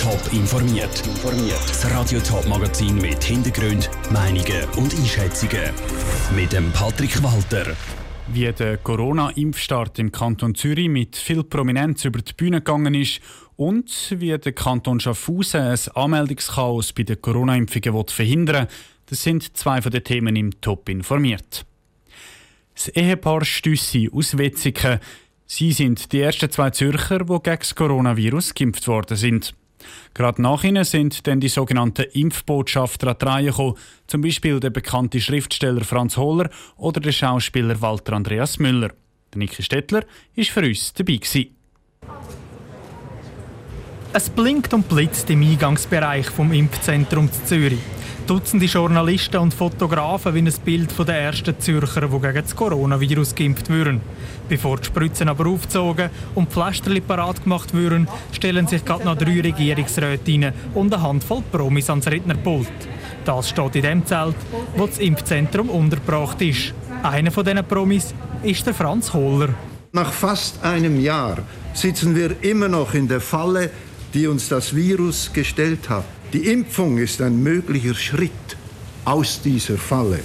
Top informiert. Das Radio Top Magazin mit Hintergrund, Meinungen und Einschätzungen mit dem Patrick Walter. Wie der Corona-Impfstart im Kanton Zürich mit viel Prominenz über die Bühne gegangen ist und wie der Kanton Schaffhausen ein Anmeldungschaos bei den Corona-Impfungen verhindern will, das sind zwei von den Themen im Top informiert. Das Ehepaar Stüssi aus Wetzigen. Sie sind die ersten zwei Zürcher, die gegen das Coronavirus geimpft worden sind. Gerade nach ihnen sind dann die sogenannten Impfbotschafter an die Reihe gekommen, zum Beispiel der bekannte Schriftsteller Franz Hohler oder der Schauspieler Walter Andreas Müller. Der Niki Stettler war für uns dabei. Gewesen. Es blinkt und blitzt im Eingangsbereich vom Impfzentrum Zürich. Dutzende Journalisten und Fotografen wie ein Bild den ersten Zürcher, die gegen das Coronavirus geimpft würden. Bevor die Spritzen aber aufgezogen und die Pflasterli parat gemacht würden, stellen sich gerade noch drei Regierungsräte und eine Handvoll Promis ans Rednerpult. Das steht in dem Zelt, wo das Impfzentrum untergebracht ist. Einer von diesen Promis ist der Franz Hohler. Nach fast einem Jahr sitzen wir immer noch in der Falle, die uns das Virus gestellt hat. Die Impfung ist ein möglicher Schritt aus dieser Falle.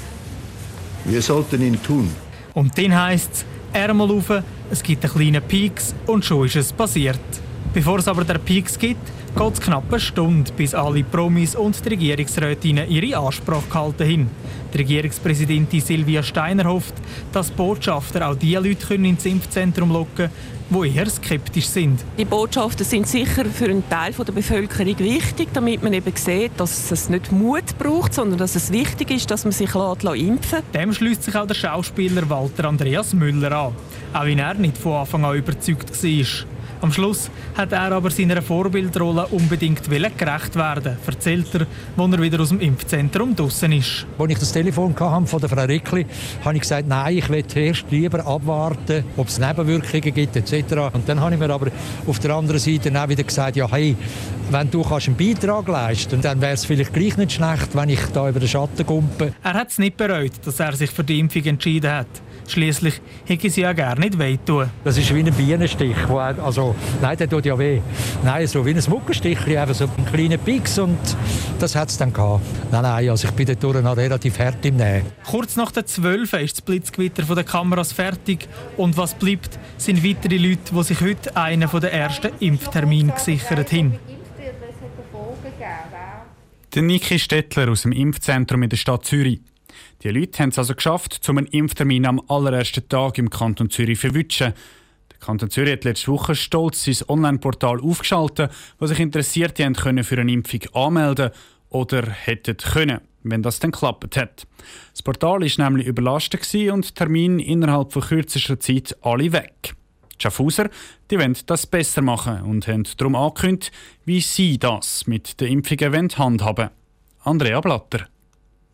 Wir sollten ihn tun. Und dann heisst es, Ärmel auf, es gibt einen kleinen Peaks und schon ist es passiert. Bevor es aber der Peaks gibt, geht es knapp eine Stunde, bis alle Promis und die Regierungsrätinnen ihre Ansprache gehalten haben. Die Regierungspräsidentin Silvia Steiner hofft, dass Botschafter auch die Leute ins Impfzentrum locken können, die eher skeptisch sind. Die Botschafter sind sicher für einen Teil der Bevölkerung wichtig, damit man eben sieht, dass es nicht Mut braucht, sondern dass es wichtig ist, dass man sich impfen lässt. Dem schließt sich auch der Schauspieler Walter Andreas Müller an, auch wenn er nicht von Anfang an überzeugt war. Am Schluss hat er aber seiner Vorbildrolle unbedingt gerecht werden, erzählt er, als er wieder aus dem Impfzentrum draußen ist. Als ich das Telefon hatte von der Frau Rickli, habe ich gesagt, nein, ich will erst lieber abwarten, ob es Nebenwirkungen gibt etc. Und dann habe ich mir aber auf der anderen Seite auch wieder gesagt, ja hey, wenn du kannst einen Beitrag leisten dann wäre es vielleicht gleich nicht schlecht, wenn ich da über den Schatten kumpe. Er hat es nicht bereut, dass er sich für die Impfung entschieden hat. Schließlich hätte sie ja gar nicht wehtun. Das ist wie ein Bienenstich. also, nein, der tut ja weh. Nein, so wie ein Muckenstich, einfach so ein kleiner Pix und das hat es dann gehabt. Nein, nein, also ich bin dort noch relativ hart im Nähen. Kurz nach der 12 ist das Blitzgewitter der Kameras fertig und was bleibt, sind weitere Leute, die sich heute einen der ersten Impftermine gesichert haben. Der Niki Stettler aus dem Impfzentrum in der Stadt Zürich. Die Leute haben es also geschafft, zum einen Impftermin am allerersten Tag im Kanton Zürich zu verwischen. Der Kanton Zürich hat letzte Woche stolz sein Online-Portal aufgeschaltet, wo sich Interessierte haben können für eine Impfung anmelden oder hätten können, wenn das dann geklappt hat. Das Portal war nämlich überlastet und Termine innerhalb von kürzester Zeit alle weg. Die Schaffhauser die wollen das besser machen und haben darum angekündigt, wie sie das mit den Impfungen handhaben wollen. Andrea Blatter.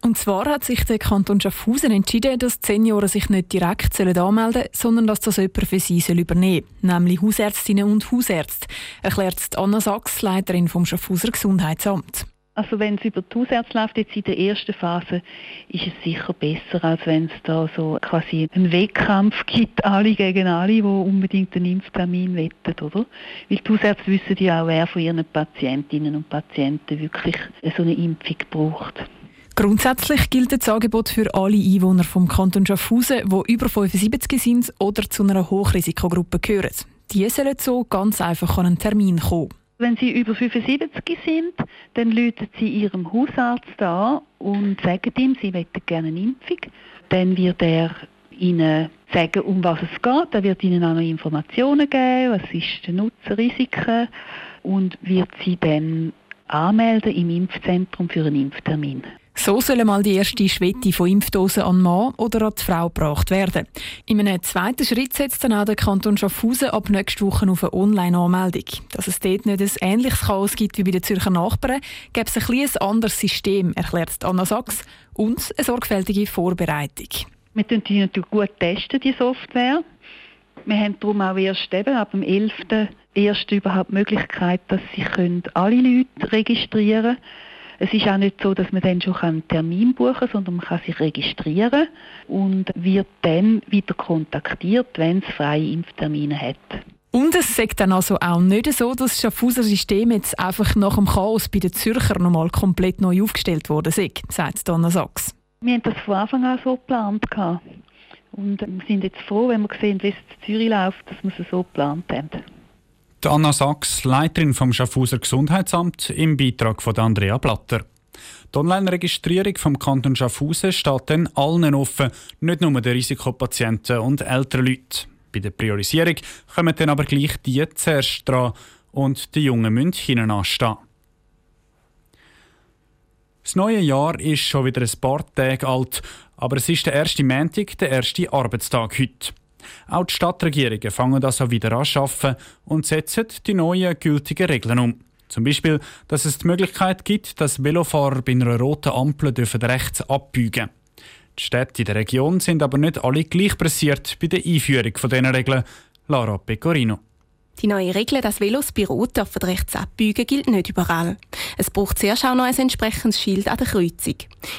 Und zwar hat sich der Kanton Schaffhausen entschieden, dass die Senioren sich nicht direkt anmelden sollen, sondern dass das jemand für sie übernehmen soll, nämlich Hausärztinnen und Hausärzte, erklärt Anna Sachs, Leiterin vom Schaffhauser Gesundheitsamt. Also wenn es über die Hausärzte läuft, jetzt in der ersten Phase, ist es sicher besser, als wenn es da so quasi einen Wettkampf gibt, alle gegen alle, die unbedingt einen Impftermin wettet, oder? Weil die Hausärzte wissen ja auch, wer von ihren Patientinnen und Patienten wirklich so eine Impfung braucht. Grundsätzlich gilt das Angebot für alle Einwohner vom Kanton Schaffhausen, die über 75 sind oder zu einer Hochrisikogruppe gehören. Die sollen so ganz einfach an einen Termin kommen. Wenn Sie über 75 sind, dann läuten Sie Ihrem Hausarzt an und sagen ihm, Sie möchten gerne eine Impfung. Dann wird er Ihnen sagen, um was es geht. Er wird Ihnen auch noch Informationen geben, was ist der Nutzen, Risiken und wird Sie dann anmelden im Impfzentrum für einen Impftermin. So sollen mal die erste Schwette von Impfdosen an Mann oder an die Frau gebracht werden. In einem zweiten Schritt setzt dann auch der Kanton Schaffhausen ab nächster Woche auf eine Online-Anmeldung. Dass es dort nicht ein ähnliches Chaos gibt wie bei den Zürcher Nachbarn, gibt es ein, ein anderes System, erklärt Anna Sachs, und eine sorgfältige Vorbereitung. Wir testen die natürlich gut testen, die Software. Wir haben darum auch erst eben ab dem 11. erst überhaupt die Möglichkeit, dass sich alle Leute registrieren können es ist auch nicht so, dass man dann schon einen Termin buchen kann, sondern man kann sich registrieren und wird dann wieder kontaktiert, wenn es freie Impftermine hat. Und es sagt dann also auch nicht so, dass das Schaffhauser System jetzt einfach nach dem Chaos bei den Zürcher nochmal komplett neu aufgestellt worden ist, sagt Donna Sachs. Wir haben das von Anfang an so geplant. Und wir sind jetzt froh, wenn wir sehen, wie es in Zürich läuft, dass wir es so geplant haben. Anna Sachs, Leiterin vom Schaffhauser Gesundheitsamt, im Beitrag von Andrea Blatter. Die Online-Registrierung vom Kanton Schaffhausen steht dann allen offen, nicht nur den Risikopatienten und älteren Leuten. Bei der Priorisierung kommen dann aber gleich die zuerst dran und die Jungen müssen hinten anstehen. Das neue Jahr ist schon wieder ein paar Tage alt, aber es ist der erste Montag, der erste Arbeitstag heute. Auch die Stadtregierungen fangen also wieder an arbeiten und setzen die neuen gültigen Regeln um. Zum Beispiel, dass es die Möglichkeit gibt, dass Velofahrer bei einer roten Ampel dürfen rechts abbiegen dürfen. Die Städte in der Region sind aber nicht alle gleich pressiert bei der Einführung dieser Regeln. Lara Pecorino. Die neue Regel, dass Velos bei Rot dürfen rechts abbiegen, gilt nicht überall. Es braucht zuerst auch noch ein entsprechendes Schild an der Kreuzung.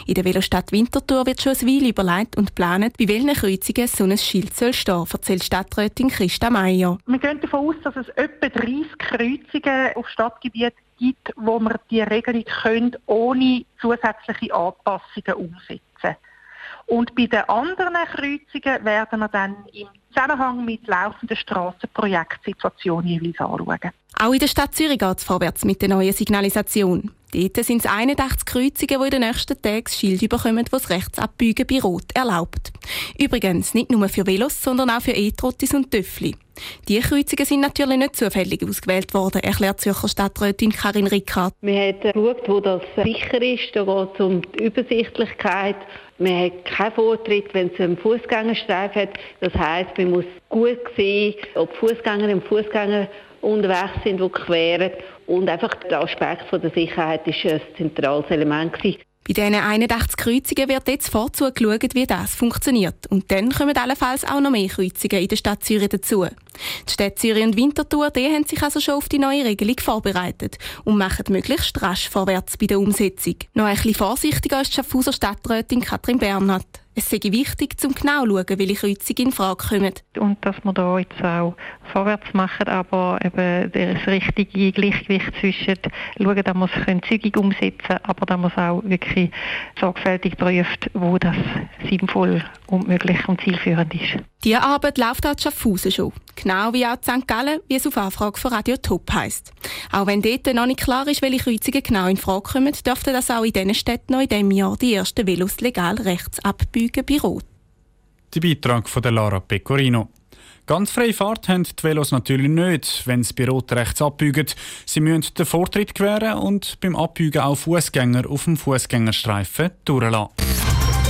In der Velostadt Winterthur wird schon eine Weile überlegt und geplant, bei welchen Kreuzungen so ein Schild soll stehen, erzählt Stadträtin Christa Meier. Wir gehen davon aus, dass es etwa 30 Kreuzungen auf Stadtgebiet gibt, wo wir die Regelung ohne zusätzliche Anpassungen umsetzen können. Und bei den anderen Kreuzungen werden wir dann im Zusammenhang mit laufenden Strassenprojektsituationen jeweils anschauen. Auch in der Stadt Zürich geht es vorwärts mit der neuen Signalisation. Dort sind es 81 Kreuzungen, die in den nächsten Tagen das Schild bekommen, das das Rechtsabbiegen bei Rot erlaubt. Übrigens nicht nur für Velos, sondern auch für E-Trottis und Töffli. Die Kreuzungen sind natürlich nicht zufällig ausgewählt worden, erklärt Zürcher Stadträtin Karin Rickard. Wir haben geschaut, wo das sicher ist. Da geht es um die Übersichtlichkeit. Man hat keinen Vortritt, wenn es einen Fußgängerstreifen hat. Das heisst, man muss gut sehen, ob Fußgänger und Fußgänger unterwegs sind, die queren. Und einfach der Aspekt von der Sicherheit ist ein zentrales Element. Bei diesen 81 Kreuzungen wird jetzt vorzu geschaut, wie das funktioniert. Und dann kommen allenfalls auch noch mehr Kreuzungen in der Stadt Zürich dazu. Die Städte Zürich und Winterthur die haben sich also schon auf die neue Regelung vorbereitet und machen möglichst rasch vorwärts bei der Umsetzung. Noch ein bisschen vorsichtiger ist die Schaffhauser Stadträtin Katrin Bernhardt. Es sei wichtig, zum genau zu schauen, welche Kreuzungen in Frage kommen. Und dass wir da jetzt auch vorwärts machen, aber eben das richtige Gleichgewicht zwischen schauen, dass wir es zügig umsetzen können, aber dass man es auch wirklich sorgfältig prüft, wo das sinnvoll und möglich und zielführend ist. Diese Arbeit läuft auch in Schaffhausen schon. Genau wie auch in St. Gallen, wie es auf Anfrage von Radio Top heisst. Auch wenn dort noch nicht klar ist, welche Kreuzungen genau in Frage kommen, dürften das auch in diesen Städten noch in diesem Jahr die ersten Velos legal rechts abbiegen bei Rot. Der Beitrag von der Lara Pecorino. Ganz freie Fahrt haben die Velos natürlich nicht, wenn sie bei Rot rechts abbiegen. Sie müssen den Vortritt gewähren und beim Abbiegen auch Fußgänger auf dem Fußgängerstreifen durchlassen.